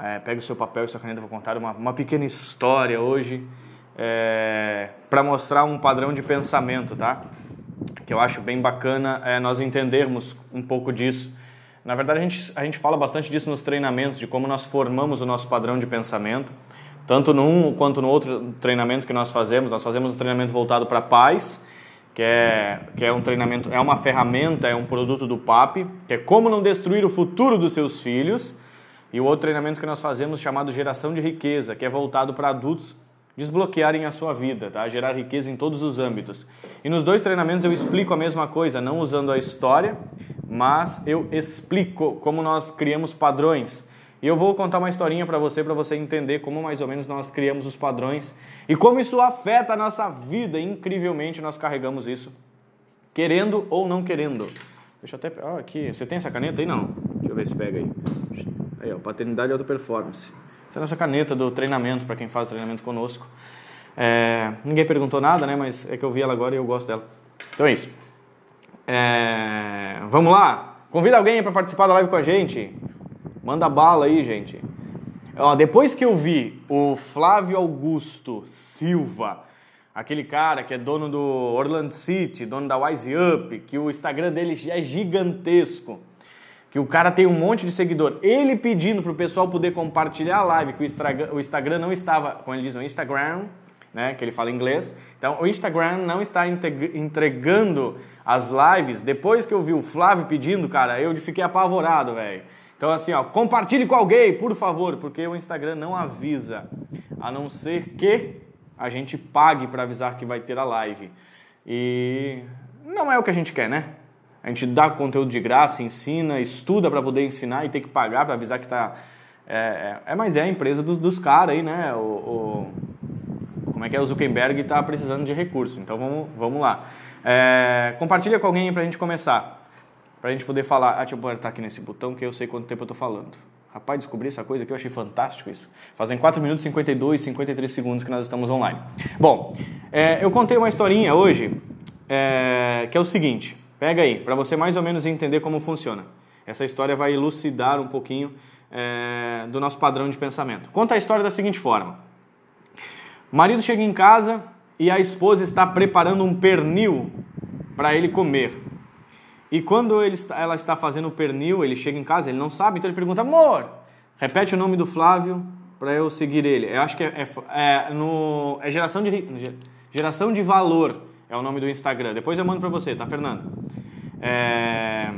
É, o seu papel e sua caneta, vou contar uma, uma pequena história hoje é, para mostrar um padrão de pensamento, tá? Que eu acho bem bacana é, nós entendermos um pouco disso. Na verdade, a gente, a gente fala bastante disso nos treinamentos, de como nós formamos o nosso padrão de pensamento, tanto num quanto no outro treinamento que nós fazemos. Nós fazemos um treinamento voltado para pais, que é, que é um treinamento, é uma ferramenta, é um produto do PAP, que é como não destruir o futuro dos seus filhos. E o outro treinamento que nós fazemos chamado Geração de Riqueza, que é voltado para adultos desbloquearem a sua vida, tá? gerar riqueza em todos os âmbitos. E nos dois treinamentos eu explico a mesma coisa, não usando a história, mas eu explico como nós criamos padrões. E eu vou contar uma historinha para você, para você entender como mais ou menos nós criamos os padrões e como isso afeta a nossa vida. Incrivelmente nós carregamos isso, querendo ou não querendo. Deixa eu até. Oh, aqui, você tem essa caneta aí? Não. Deixa eu ver se pega aí. Aí, ó, paternidade e alta performance. Essa é a nossa caneta do treinamento, para quem faz o treinamento conosco. É, ninguém perguntou nada, né? Mas é que eu vi ela agora e eu gosto dela. Então é isso. É, vamos lá? Convida alguém para participar da live com a gente. Manda bala aí, gente. Ó, depois que eu vi o Flávio Augusto Silva, aquele cara que é dono do Orlando City, dono da Wise Up, que o Instagram dele é gigantesco que o cara tem um monte de seguidor, ele pedindo para o pessoal poder compartilhar a live, que o Instagram, não estava, como ele diz, o Instagram, né, que ele fala inglês, então o Instagram não está entregando as lives. Depois que eu vi o Flávio pedindo, cara, eu fiquei apavorado, velho. Então assim, ó, compartilhe com alguém, por favor, porque o Instagram não avisa, a não ser que a gente pague para avisar que vai ter a live. E não é o que a gente quer, né? A gente dá conteúdo de graça, ensina, estuda para poder ensinar e ter que pagar para avisar que está. É, é, é, mas é a empresa do, dos caras aí, né? O, o, como é que é? O Zuckerberg está precisando de recursos. Então vamos, vamos lá. É, compartilha com alguém para a gente começar. Para a gente poder falar. Ah, deixa eu botar aqui nesse botão que eu sei quanto tempo eu estou falando. Rapaz, descobri essa coisa aqui, eu achei fantástico isso. Fazem 4 minutos, 52, 53 segundos que nós estamos online. Bom, é, eu contei uma historinha hoje é, que é o seguinte. Pega aí, para você mais ou menos entender como funciona. Essa história vai elucidar um pouquinho é, do nosso padrão de pensamento. Conta a história da seguinte forma: o marido chega em casa e a esposa está preparando um pernil para ele comer. E quando ele, ela está fazendo o pernil, ele chega em casa, ele não sabe, então ele pergunta: amor, repete o nome do Flávio para eu seguir ele. Eu acho que é, é, é, no, é geração, de, geração de valor é o nome do Instagram. Depois eu mando para você, tá, Fernando? É...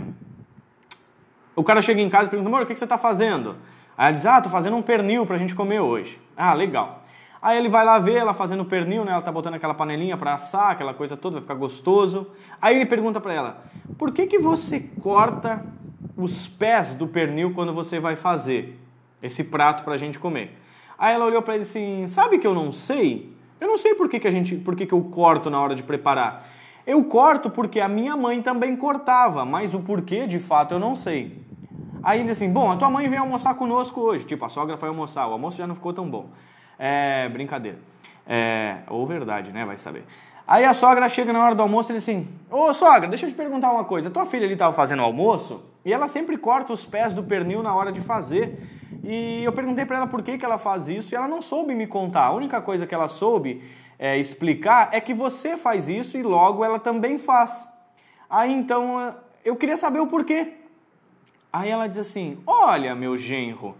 O cara chega em casa e pergunta, amor, o que você está fazendo? Aí ela diz, ah, tô fazendo um pernil pra gente comer hoje. Ah, legal. Aí ele vai lá ver ela fazendo pernil, né? Ela tá botando aquela panelinha para assar, aquela coisa toda, vai ficar gostoso. Aí ele pergunta para ela: "Por que que você corta os pés do pernil quando você vai fazer esse prato pra gente comer?" Aí ela olhou para ele assim: "Sabe que eu não sei? Eu não sei por que, que a gente, por que, que eu corto na hora de preparar. Eu corto porque a minha mãe também cortava, mas o porquê de fato eu não sei. Aí ele assim, bom, a tua mãe veio almoçar conosco hoje. Tipo, a sogra foi almoçar, o almoço já não ficou tão bom. É, brincadeira. É, ou verdade, né? Vai saber. Aí a sogra chega na hora do almoço e ele assim, ô sogra, deixa eu te perguntar uma coisa. Tua filha ali estava fazendo almoço e ela sempre corta os pés do pernil na hora de fazer. E eu perguntei para ela por que, que ela faz isso e ela não soube me contar. A única coisa que ela soube é, explicar é que você faz isso e logo ela também faz. Aí então eu queria saber o porquê. Aí ela diz assim: Olha, meu genro,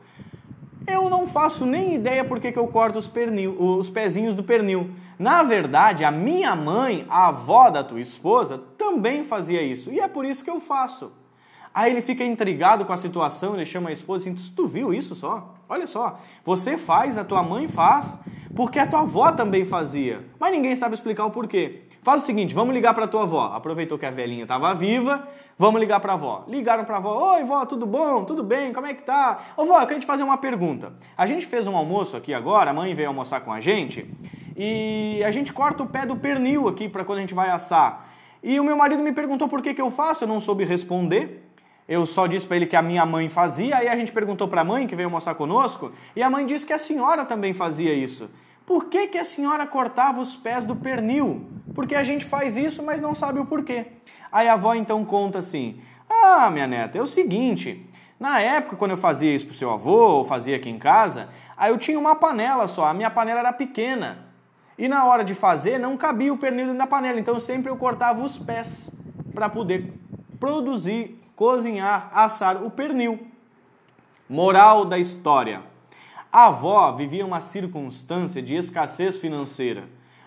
eu não faço nem ideia por que, que eu corto os, pernil, os pezinhos do pernil. Na verdade, a minha mãe, a avó da tua esposa, também fazia isso e é por isso que eu faço. Aí ele fica intrigado com a situação, ele chama a esposa e assim, tu viu isso só? Olha só, você faz, a tua mãe faz, porque a tua avó também fazia. Mas ninguém sabe explicar o porquê. Faz o seguinte, vamos ligar para tua avó. Aproveitou que a velhinha estava viva, vamos ligar para a avó. Ligaram para a avó, oi vó, tudo bom? Tudo bem? Como é que tá? Ô vó, eu queria te fazer uma pergunta. A gente fez um almoço aqui agora, a mãe veio almoçar com a gente, e a gente corta o pé do pernil aqui para quando a gente vai assar. E o meu marido me perguntou por que, que eu faço, eu não soube responder eu só disse para ele que a minha mãe fazia, aí a gente perguntou para a mãe que veio almoçar conosco, e a mãe disse que a senhora também fazia isso. Por que, que a senhora cortava os pés do pernil? Porque a gente faz isso, mas não sabe o porquê. Aí a avó então conta assim: Ah, minha neta, é o seguinte, Na época, quando eu fazia isso pro seu avô, ou fazia aqui em casa, aí eu tinha uma panela só, a minha panela era pequena. E na hora de fazer, não cabia o pernil dentro da panela, então sempre eu cortava os pés para poder produzir, cozinhar, assar o pernil. Moral da história. A avó vivia uma circunstância de escassez financeira.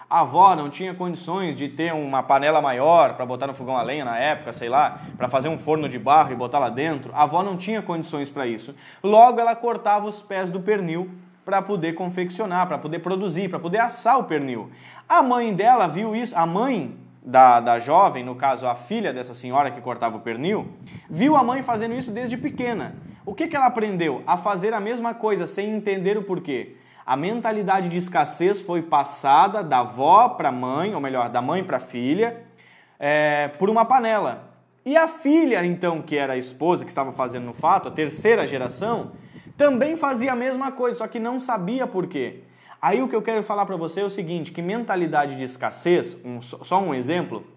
A avó não tinha condições de ter uma panela maior para botar no fogão a lenha na época, sei lá, para fazer um forno de barro e botar lá dentro. A avó não tinha condições para isso. Logo, ela cortava os pés do pernil para poder confeccionar, para poder produzir, para poder assar o pernil. A mãe dela viu isso, a mãe da, da jovem, no caso a filha dessa senhora que cortava o pernil, viu a mãe fazendo isso desde pequena. O que, que ela aprendeu? A fazer a mesma coisa sem entender o porquê. A mentalidade de escassez foi passada da avó para a mãe, ou melhor, da mãe para a filha, é, por uma panela. E a filha, então, que era a esposa que estava fazendo no fato, a terceira geração, também fazia a mesma coisa, só que não sabia por quê. Aí o que eu quero falar para você é o seguinte, que mentalidade de escassez, um, só um exemplo,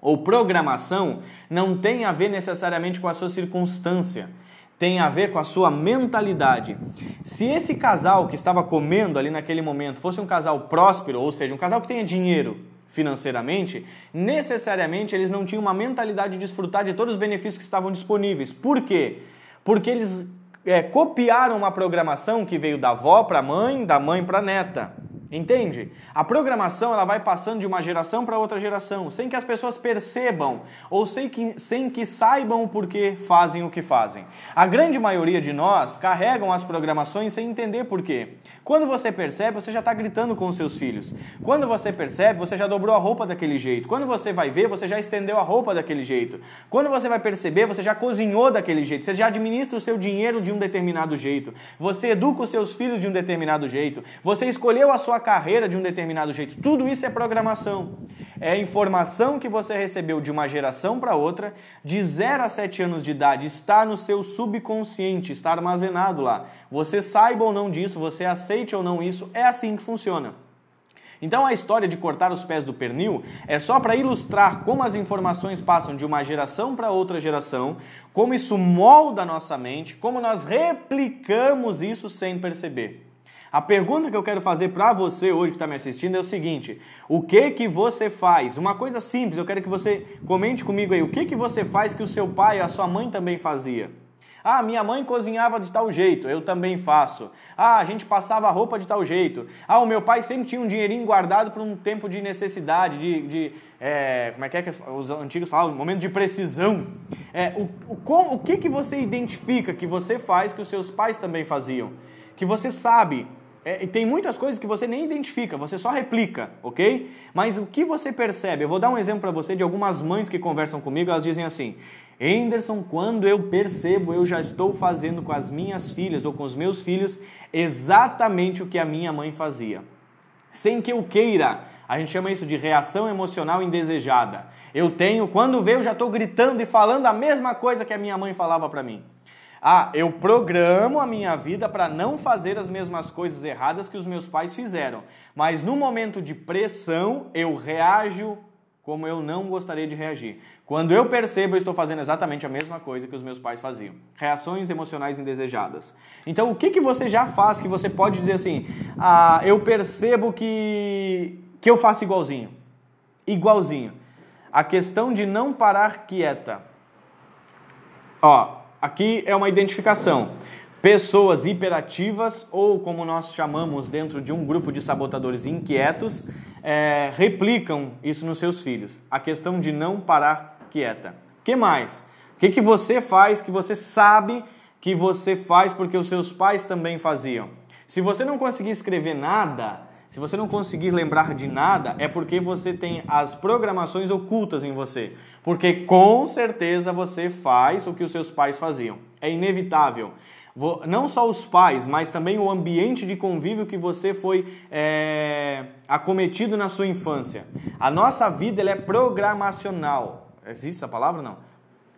ou programação, não tem a ver necessariamente com a sua circunstância tem a ver com a sua mentalidade. Se esse casal que estava comendo ali naquele momento fosse um casal próspero, ou seja, um casal que tenha dinheiro financeiramente, necessariamente eles não tinham uma mentalidade de desfrutar de todos os benefícios que estavam disponíveis. Por quê? Porque eles é, copiaram uma programação que veio da avó para a mãe, da mãe para a neta. Entende? A programação ela vai passando de uma geração para outra geração, sem que as pessoas percebam ou sem que, sem que saibam o porquê fazem o que fazem. A grande maioria de nós carregam as programações sem entender porquê. Quando você percebe, você já está gritando com os seus filhos. Quando você percebe, você já dobrou a roupa daquele jeito. Quando você vai ver, você já estendeu a roupa daquele jeito. Quando você vai perceber, você já cozinhou daquele jeito. Você já administra o seu dinheiro de um determinado jeito. Você educa os seus filhos de um determinado jeito. Você escolheu a sua carreira de um determinado jeito. Tudo isso é programação. É informação que você recebeu de uma geração para outra, de 0 a 7 anos de idade, está no seu subconsciente, está armazenado lá. Você saiba ou não disso, você aceite ou não isso, é assim que funciona. Então a história de cortar os pés do pernil é só para ilustrar como as informações passam de uma geração para outra geração, como isso molda a nossa mente, como nós replicamos isso sem perceber. A pergunta que eu quero fazer para você hoje que está me assistindo é o seguinte: o que que você faz? Uma coisa simples, eu quero que você comente comigo aí. O que que você faz que o seu pai e a sua mãe também fazia? Ah, minha mãe cozinhava de tal jeito, eu também faço. Ah, a gente passava roupa de tal jeito. Ah, o meu pai sempre tinha um dinheirinho guardado para um tempo de necessidade, de, de é, como é que é que os antigos falam? Momento de precisão. É, o, o, o que, que você identifica que você faz que os seus pais também faziam? Que você sabe é, tem muitas coisas que você nem identifica, você só replica, ok? Mas o que você percebe? Eu vou dar um exemplo para você de algumas mães que conversam comigo, elas dizem assim: Anderson, quando eu percebo, eu já estou fazendo com as minhas filhas ou com os meus filhos exatamente o que a minha mãe fazia. Sem que eu queira, a gente chama isso de reação emocional indesejada. Eu tenho, quando vê, eu já estou gritando e falando a mesma coisa que a minha mãe falava para mim. Ah, eu programo a minha vida para não fazer as mesmas coisas erradas que os meus pais fizeram. Mas no momento de pressão, eu reajo como eu não gostaria de reagir. Quando eu percebo, eu estou fazendo exatamente a mesma coisa que os meus pais faziam. Reações emocionais indesejadas. Então, o que, que você já faz que você pode dizer assim, ah, eu percebo que, que eu faço igualzinho. Igualzinho. A questão de não parar quieta. Ó, Aqui é uma identificação. Pessoas hiperativas, ou como nós chamamos dentro de um grupo de sabotadores inquietos, é, replicam isso nos seus filhos. A questão de não parar quieta. O que mais? O que, que você faz que você sabe que você faz porque os seus pais também faziam? Se você não conseguir escrever nada, se você não conseguir lembrar de nada, é porque você tem as programações ocultas em você. Porque com certeza você faz o que os seus pais faziam. É inevitável. Não só os pais, mas também o ambiente de convívio que você foi é, acometido na sua infância. A nossa vida ela é programacional. Existe essa palavra? Não.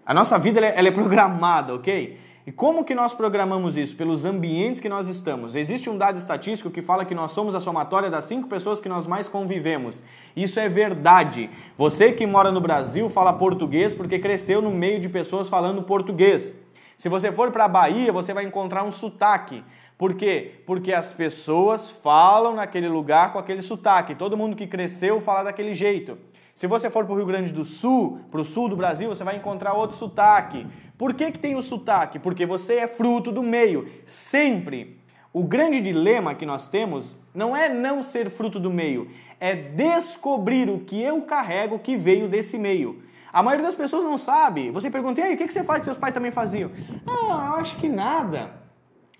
A nossa vida ela é, é programada, ok? E como que nós programamos isso? Pelos ambientes que nós estamos. Existe um dado estatístico que fala que nós somos a somatória das cinco pessoas que nós mais convivemos. Isso é verdade. Você que mora no Brasil fala português porque cresceu no meio de pessoas falando português. Se você for para a Bahia, você vai encontrar um sotaque. Por quê? Porque as pessoas falam naquele lugar com aquele sotaque. Todo mundo que cresceu fala daquele jeito. Se você for para o Rio Grande do Sul, para o sul do Brasil, você vai encontrar outro sotaque. Por que, que tem o sotaque? Porque você é fruto do meio. Sempre. O grande dilema que nós temos não é não ser fruto do meio, é descobrir o que eu carrego que veio desse meio. A maioria das pessoas não sabe. Você pergunta, e aí, o que você faz que seus pais também faziam? Ah, eu acho que nada.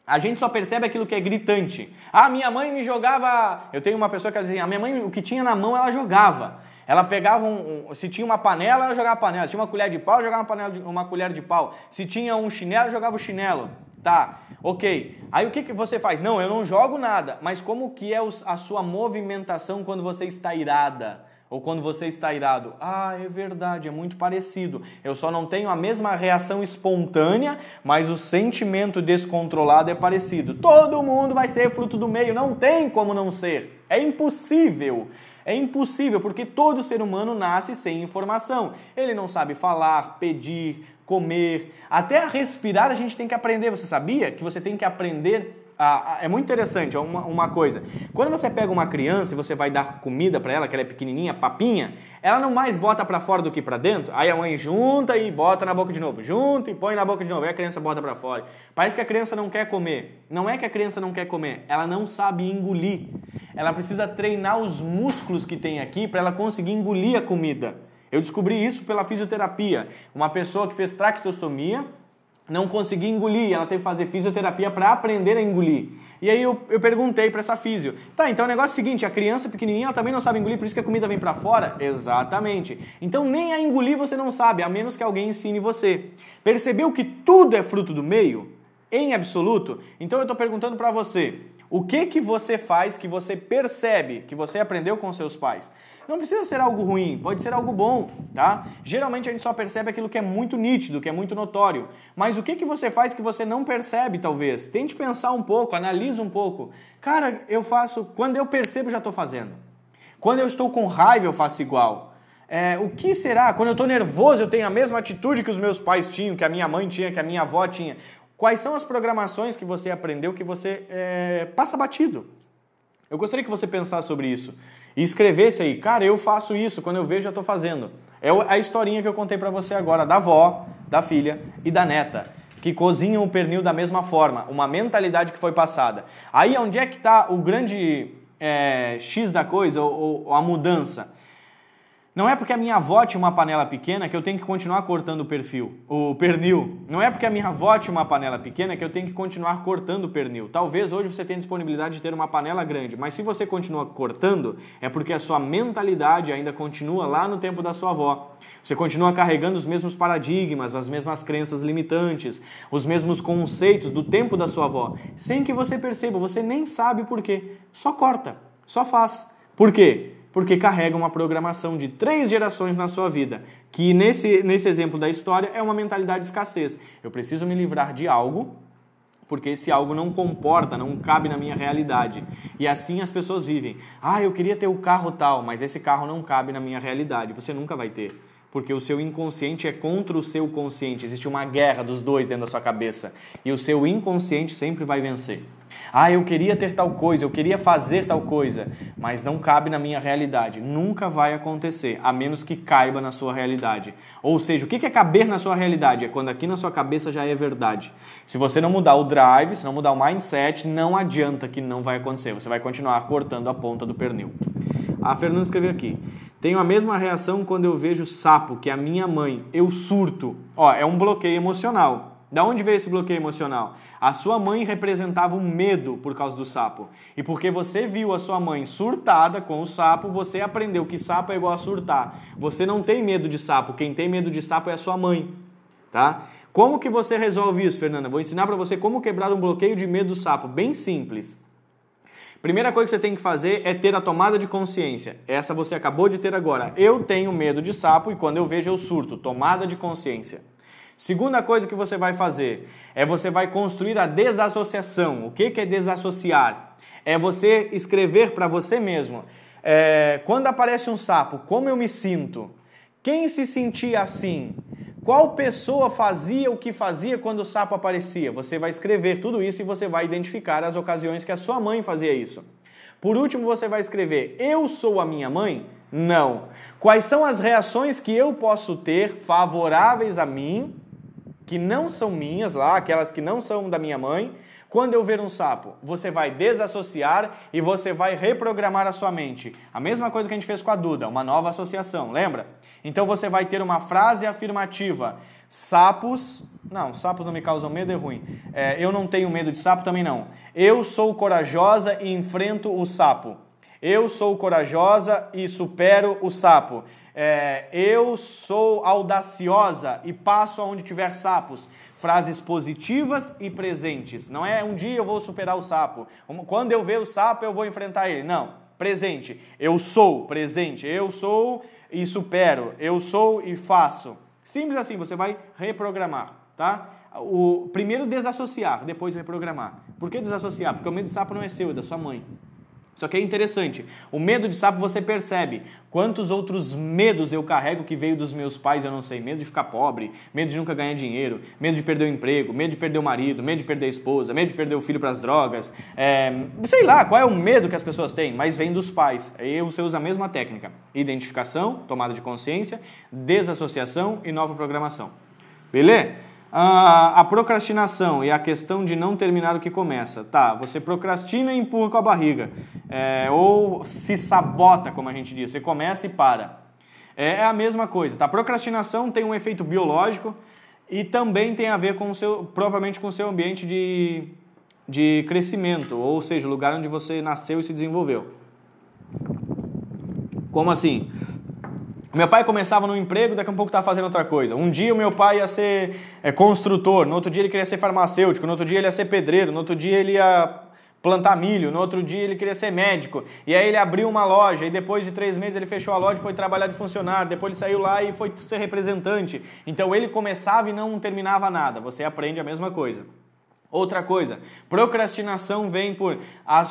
A gente só percebe aquilo que é gritante. Ah, minha mãe me jogava. Eu tenho uma pessoa que diz assim: a minha mãe, o que tinha na mão, ela jogava. Ela pegava um, um, se tinha uma panela, ela jogava panela. Se tinha uma colher de pau, ela jogava uma, panela de, uma colher de pau. Se tinha um chinelo, jogava o chinelo. Tá, ok. Aí o que, que você faz? Não, eu não jogo nada. Mas como que é a sua movimentação quando você está irada? Ou quando você está irado? Ah, é verdade, é muito parecido. Eu só não tenho a mesma reação espontânea, mas o sentimento descontrolado é parecido. Todo mundo vai ser fruto do meio, não tem como não ser. É impossível. É impossível, porque todo ser humano nasce sem informação. Ele não sabe falar, pedir, comer, até respirar a gente tem que aprender. Você sabia que você tem que aprender é muito interessante, é uma, uma coisa. Quando você pega uma criança e você vai dar comida para ela, que ela é pequenininha, papinha, ela não mais bota para fora do que para dentro. Aí a mãe junta e bota na boca de novo, junta e põe na boca de novo. Aí a criança bota para fora. Parece que a criança não quer comer. Não é que a criança não quer comer, ela não sabe engolir. Ela precisa treinar os músculos que tem aqui para ela conseguir engolir a comida. Eu descobri isso pela fisioterapia. Uma pessoa que fez tractostomia não conseguia engolir, ela teve que fazer fisioterapia para aprender a engolir. E aí eu, eu perguntei para essa físio, tá, então o negócio é o seguinte, a criança pequenininha ela também não sabe engolir, por isso que a comida vem para fora? Exatamente. Então nem a engolir você não sabe, a menos que alguém ensine você. Percebeu que tudo é fruto do meio? Em absoluto? Então eu estou perguntando para você, o que que você faz que você percebe que você aprendeu com seus pais? Não precisa ser algo ruim, pode ser algo bom, tá? Geralmente a gente só percebe aquilo que é muito nítido, que é muito notório. Mas o que, que você faz que você não percebe, talvez? Tente pensar um pouco, analisa um pouco. Cara, eu faço, quando eu percebo, já estou fazendo. Quando eu estou com raiva, eu faço igual. É, o que será? Quando eu estou nervoso, eu tenho a mesma atitude que os meus pais tinham, que a minha mãe tinha, que a minha avó tinha. Quais são as programações que você aprendeu que você é, passa batido? Eu gostaria que você pensasse sobre isso e escrevesse aí, cara, eu faço isso, quando eu vejo já estou fazendo. É a historinha que eu contei para você agora da avó, da filha e da neta, que cozinham o pernil da mesma forma, uma mentalidade que foi passada. Aí onde é que está o grande é, X da coisa, ou, ou a mudança? Não é porque a minha avó tinha uma panela pequena que eu tenho que continuar cortando o perfil, o pernil. Não é porque a minha avó tinha uma panela pequena que eu tenho que continuar cortando o pernil. Talvez hoje você tenha disponibilidade de ter uma panela grande, mas se você continua cortando, é porque a sua mentalidade ainda continua lá no tempo da sua avó. Você continua carregando os mesmos paradigmas, as mesmas crenças limitantes, os mesmos conceitos do tempo da sua avó, sem que você perceba, você nem sabe por quê. Só corta, só faz. Por quê? Porque carrega uma programação de três gerações na sua vida, que nesse, nesse exemplo da história é uma mentalidade de escassez. Eu preciso me livrar de algo, porque esse algo não comporta, não cabe na minha realidade. E assim as pessoas vivem. Ah, eu queria ter o carro tal, mas esse carro não cabe na minha realidade. Você nunca vai ter. Porque o seu inconsciente é contra o seu consciente. Existe uma guerra dos dois dentro da sua cabeça. E o seu inconsciente sempre vai vencer. Ah, eu queria ter tal coisa, eu queria fazer tal coisa, mas não cabe na minha realidade. Nunca vai acontecer, a menos que caiba na sua realidade. Ou seja, o que é caber na sua realidade? É quando aqui na sua cabeça já é verdade. Se você não mudar o drive, se não mudar o mindset, não adianta que não vai acontecer. Você vai continuar cortando a ponta do pernil. A Fernanda escreveu aqui. Tenho a mesma reação quando eu vejo sapo, que a minha mãe. Eu surto. Ó, é um bloqueio emocional. Da onde veio esse bloqueio emocional? A sua mãe representava um medo por causa do sapo. E porque você viu a sua mãe surtada com o sapo, você aprendeu que sapo é igual a surtar. Você não tem medo de sapo, quem tem medo de sapo é a sua mãe, tá? Como que você resolve isso, Fernanda? Vou ensinar para você como quebrar um bloqueio de medo do sapo, bem simples. Primeira coisa que você tem que fazer é ter a tomada de consciência. Essa você acabou de ter agora. Eu tenho medo de sapo e quando eu vejo eu surto. Tomada de consciência. Segunda coisa que você vai fazer é você vai construir a desassociação. O que é desassociar? É você escrever para você mesmo. É, quando aparece um sapo, como eu me sinto? Quem se sentia assim? Qual pessoa fazia o que fazia quando o sapo aparecia? Você vai escrever tudo isso e você vai identificar as ocasiões que a sua mãe fazia isso. Por último, você vai escrever: Eu sou a minha mãe? Não. Quais são as reações que eu posso ter favoráveis a mim, que não são minhas lá, aquelas que não são da minha mãe, quando eu ver um sapo? Você vai desassociar e você vai reprogramar a sua mente. A mesma coisa que a gente fez com a Duda, uma nova associação, lembra? Então você vai ter uma frase afirmativa. Sapos. Não, sapos não me causam medo, é ruim. É, eu não tenho medo de sapo também não. Eu sou corajosa e enfrento o sapo. Eu sou corajosa e supero o sapo. É, eu sou audaciosa e passo aonde tiver sapos. Frases positivas e presentes. Não é um dia eu vou superar o sapo. Quando eu ver o sapo, eu vou enfrentar ele. Não. Presente. Eu sou presente. Eu sou e supero. Eu sou e faço. Simples assim, você vai reprogramar, tá? O primeiro desassociar, depois reprogramar. Por que desassociar? Porque o medo de sapo não é seu, é da sua mãe. Só que é interessante, o medo de sapo você percebe. Quantos outros medos eu carrego que veio dos meus pais, eu não sei. Medo de ficar pobre, medo de nunca ganhar dinheiro, medo de perder o emprego, medo de perder o marido, medo de perder a esposa, medo de perder o filho para as drogas. É, sei lá, qual é o medo que as pessoas têm, mas vem dos pais. Aí você usa a mesma técnica: identificação, tomada de consciência, desassociação e nova programação. Beleza? A procrastinação e a questão de não terminar o que começa. Tá, você procrastina e empurra com a barriga. É, ou se sabota, como a gente diz. Você começa e para. É, é a mesma coisa. Tá? A procrastinação tem um efeito biológico e também tem a ver com o seu, provavelmente com o seu ambiente de, de crescimento, ou seja, o lugar onde você nasceu e se desenvolveu. Como assim? Meu pai começava no emprego, daqui a pouco estava fazendo outra coisa. Um dia o meu pai ia ser é, construtor, no outro dia ele queria ser farmacêutico, no outro dia ele ia ser pedreiro, no outro dia ele ia plantar milho, no outro dia ele queria ser médico. E aí ele abriu uma loja e depois de três meses ele fechou a loja e foi trabalhar de funcionário. Depois ele saiu lá e foi ser representante. Então ele começava e não terminava nada. Você aprende a mesma coisa. Outra coisa, procrastinação vem por.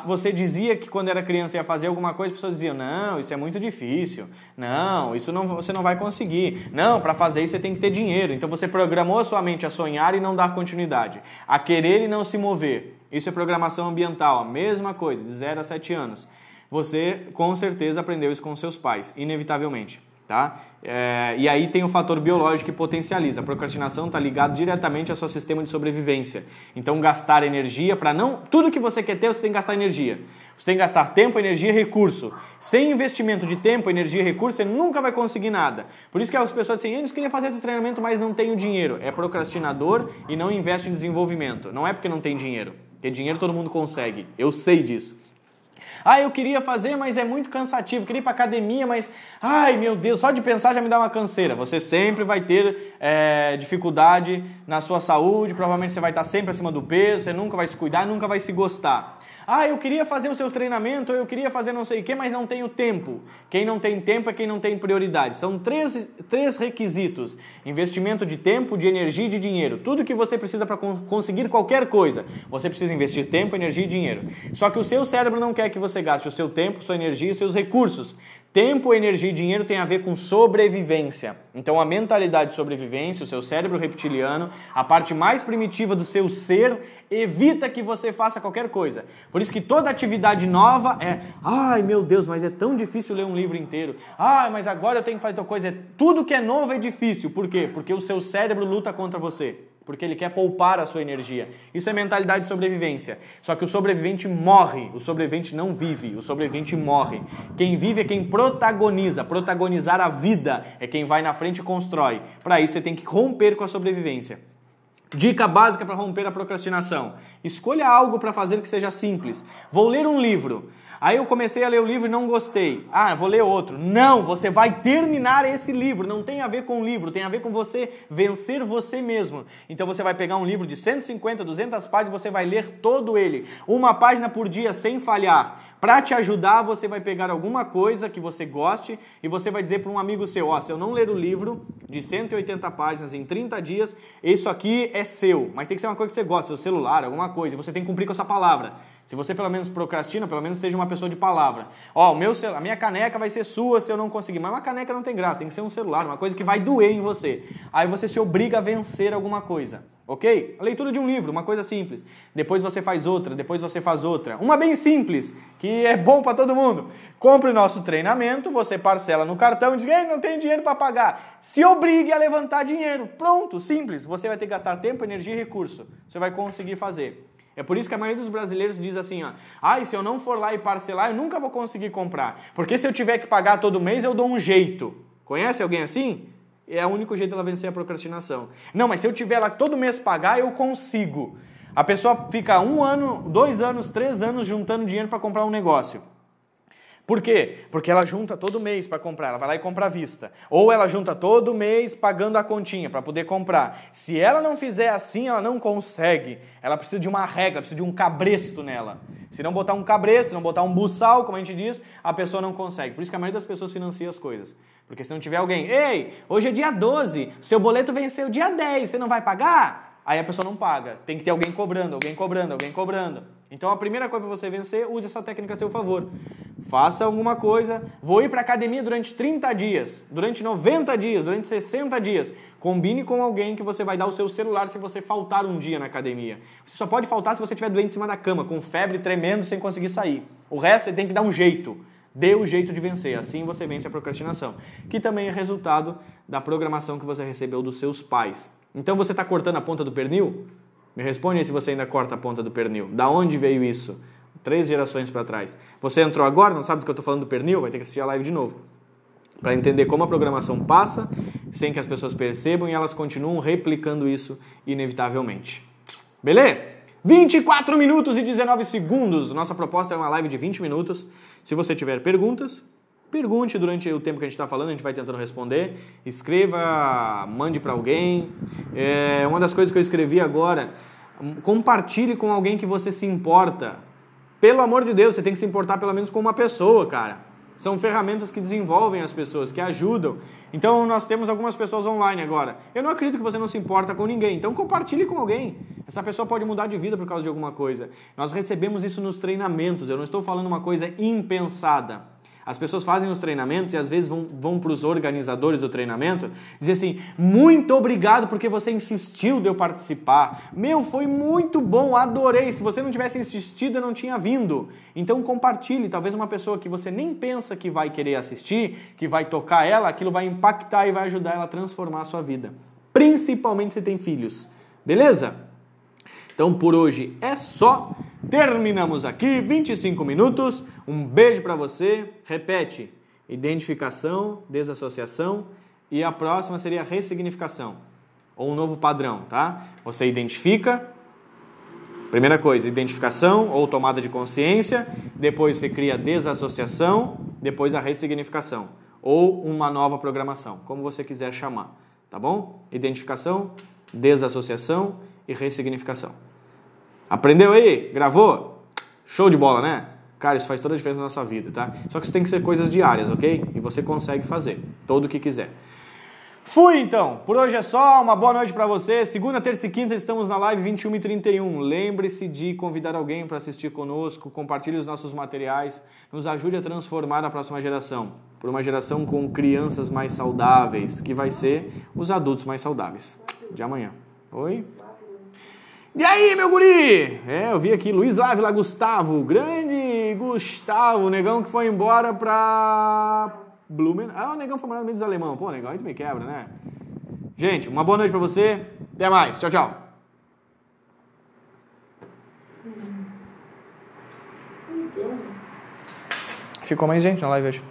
Você dizia que quando era criança ia fazer alguma coisa, as pessoas diziam: não, isso é muito difícil. Não, isso não, você não vai conseguir. Não, para fazer isso você tem que ter dinheiro. Então você programou a sua mente a sonhar e não dar continuidade, a querer e não se mover. Isso é programação ambiental, a mesma coisa, de 0 a 7 anos. Você com certeza aprendeu isso com seus pais, inevitavelmente. Tá? É, e aí tem o fator biológico que potencializa. A procrastinação está ligado diretamente ao seu sistema de sobrevivência. Então, gastar energia para não. Tudo que você quer ter, você tem que gastar energia. Você tem que gastar tempo, energia e recurso. Sem investimento de tempo, energia e recurso, você nunca vai conseguir nada. Por isso que as pessoas dizem, eles queriam fazer treinamento, mas não tem o dinheiro. É procrastinador e não investe em desenvolvimento. Não é porque não tem dinheiro. Porque dinheiro todo mundo consegue. Eu sei disso. Ah, eu queria fazer, mas é muito cansativo. Queria ir para academia, mas ai meu Deus, só de pensar já me dá uma canseira. Você sempre vai ter é, dificuldade na sua saúde. Provavelmente você vai estar sempre acima do peso. Você nunca vai se cuidar, nunca vai se gostar. Ah, eu queria fazer o seu treinamento, eu queria fazer não sei o que, mas não tenho tempo. Quem não tem tempo é quem não tem prioridade. São três, três requisitos: investimento de tempo, de energia e de dinheiro. Tudo que você precisa para conseguir qualquer coisa. Você precisa investir tempo, energia e dinheiro. Só que o seu cérebro não quer que você gaste o seu tempo, sua energia e seus recursos. Tempo, energia e dinheiro tem a ver com sobrevivência. Então, a mentalidade de sobrevivência, o seu cérebro reptiliano, a parte mais primitiva do seu ser, evita que você faça qualquer coisa. Por isso que toda atividade nova é, ai meu Deus, mas é tão difícil ler um livro inteiro. Ai, mas agora eu tenho que fazer tal coisa. Tudo que é novo é difícil. Por quê? Porque o seu cérebro luta contra você porque ele quer poupar a sua energia. Isso é mentalidade de sobrevivência. Só que o sobrevivente morre, o sobrevivente não vive, o sobrevivente morre. Quem vive é quem protagoniza. Protagonizar a vida é quem vai na frente e constrói. Para isso você tem que romper com a sobrevivência. Dica básica para romper a procrastinação: escolha algo para fazer que seja simples. Vou ler um livro. Aí eu comecei a ler o livro e não gostei. Ah, vou ler outro. Não, você vai terminar esse livro. Não tem a ver com o livro, tem a ver com você vencer você mesmo. Então você vai pegar um livro de 150, 200 páginas, você vai ler todo ele, uma página por dia sem falhar. Para te ajudar, você vai pegar alguma coisa que você goste e você vai dizer para um amigo seu: Ó, oh, se eu não ler o livro de 180 páginas em 30 dias, isso aqui é seu. Mas tem que ser uma coisa que você gosta, seu celular, alguma coisa. E você tem que cumprir com essa palavra. Se você pelo menos procrastina, pelo menos esteja uma pessoa de palavra. Ó, o meu a minha caneca vai ser sua se eu não conseguir. Mas uma caneca não tem graça, tem que ser um celular, uma coisa que vai doer em você. Aí você se obriga a vencer alguma coisa. Ok? A leitura de um livro, uma coisa simples. Depois você faz outra, depois você faz outra. Uma bem simples, que é bom para todo mundo. Compre nosso treinamento, você parcela no cartão e diz: Ei, não tem dinheiro para pagar. Se obrigue a levantar dinheiro. Pronto, simples. Você vai ter que gastar tempo, energia e recurso. Você vai conseguir fazer. É por isso que a maioria dos brasileiros diz assim, ó, ai, se eu não for lá e parcelar, eu nunca vou conseguir comprar. Porque se eu tiver que pagar todo mês, eu dou um jeito. Conhece alguém assim? É o único jeito dela vencer a procrastinação. Não, mas se eu tiver lá todo mês pagar, eu consigo. A pessoa fica um ano, dois anos, três anos juntando dinheiro para comprar um negócio. Por quê? Porque ela junta todo mês para comprar, ela vai lá e compra à vista. Ou ela junta todo mês pagando a continha para poder comprar. Se ela não fizer assim, ela não consegue. Ela precisa de uma regra, precisa de um cabresto nela. Se não botar um cabresto, não botar um buçal, como a gente diz, a pessoa não consegue. Por isso que a maioria das pessoas financia as coisas. Porque se não tiver alguém, ei, hoje é dia 12, seu boleto venceu dia 10, você não vai pagar? Aí a pessoa não paga. Tem que ter alguém cobrando, alguém cobrando, alguém cobrando. Então a primeira coisa para você vencer, use essa técnica a seu favor. Faça alguma coisa. Vou ir para academia durante 30 dias, durante 90 dias, durante 60 dias. Combine com alguém que você vai dar o seu celular se você faltar um dia na academia. Você só pode faltar se você estiver doente em cima da cama, com febre tremendo, sem conseguir sair. O resto você tem que dar um jeito. Dê o jeito de vencer, assim você vence a procrastinação, que também é resultado da programação que você recebeu dos seus pais. Então você está cortando a ponta do pernil? Me responde se você ainda corta a ponta do pernil. Da onde veio isso? Três gerações para trás. Você entrou agora, não sabe do que eu estou falando do pernil? Vai ter que assistir a live de novo. Para entender como a programação passa, sem que as pessoas percebam e elas continuam replicando isso inevitavelmente. Beleza? 24 minutos e 19 segundos. Nossa proposta é uma live de 20 minutos. Se você tiver perguntas, pergunte durante o tempo que a gente está falando, a gente vai tentando responder. Escreva, mande para alguém. É, uma das coisas que eu escrevi agora, compartilhe com alguém que você se importa. Pelo amor de Deus, você tem que se importar pelo menos com uma pessoa, cara. São ferramentas que desenvolvem as pessoas, que ajudam. Então nós temos algumas pessoas online agora. Eu não acredito que você não se importa com ninguém. Então compartilhe com alguém. Essa pessoa pode mudar de vida por causa de alguma coisa. Nós recebemos isso nos treinamentos. Eu não estou falando uma coisa impensada. As pessoas fazem os treinamentos e às vezes vão, vão para os organizadores do treinamento dizer assim: muito obrigado porque você insistiu de eu participar. Meu, foi muito bom, adorei. Se você não tivesse insistido, eu não tinha vindo. Então compartilhe. Talvez uma pessoa que você nem pensa que vai querer assistir, que vai tocar ela, aquilo vai impactar e vai ajudar ela a transformar a sua vida. Principalmente se tem filhos. Beleza? Então por hoje é só. Terminamos aqui, 25 minutos. Um beijo para você. Repete: identificação, desassociação e a próxima seria ressignificação ou um novo padrão, tá? Você identifica, primeira coisa, identificação ou tomada de consciência, depois você cria desassociação, depois a ressignificação ou uma nova programação, como você quiser chamar, tá bom? Identificação, desassociação e ressignificação. Aprendeu aí? Gravou? Show de bola, né? Cara, isso faz toda a diferença na nossa vida, tá? Só que isso tem que ser coisas diárias, ok? E você consegue fazer, todo o que quiser. Fui então. Por hoje é só. Uma boa noite para você. Segunda, terça e quinta estamos na live 21 e 31. Lembre-se de convidar alguém para assistir conosco. Compartilhe os nossos materiais. Nos ajude a transformar a próxima geração por uma geração com crianças mais saudáveis, que vai ser os adultos mais saudáveis de amanhã. Oi? E aí, meu guri? É, eu vi aqui Luiz Ávila Gustavo, grande Gustavo, negão que foi embora pra Blumen. Ah, o negão foi morar no meio dos alemão. Pô, negão, aí tu me quebra, né? Gente, uma boa noite pra você. Até mais. Tchau, tchau. Ficou mais gente na live hoje.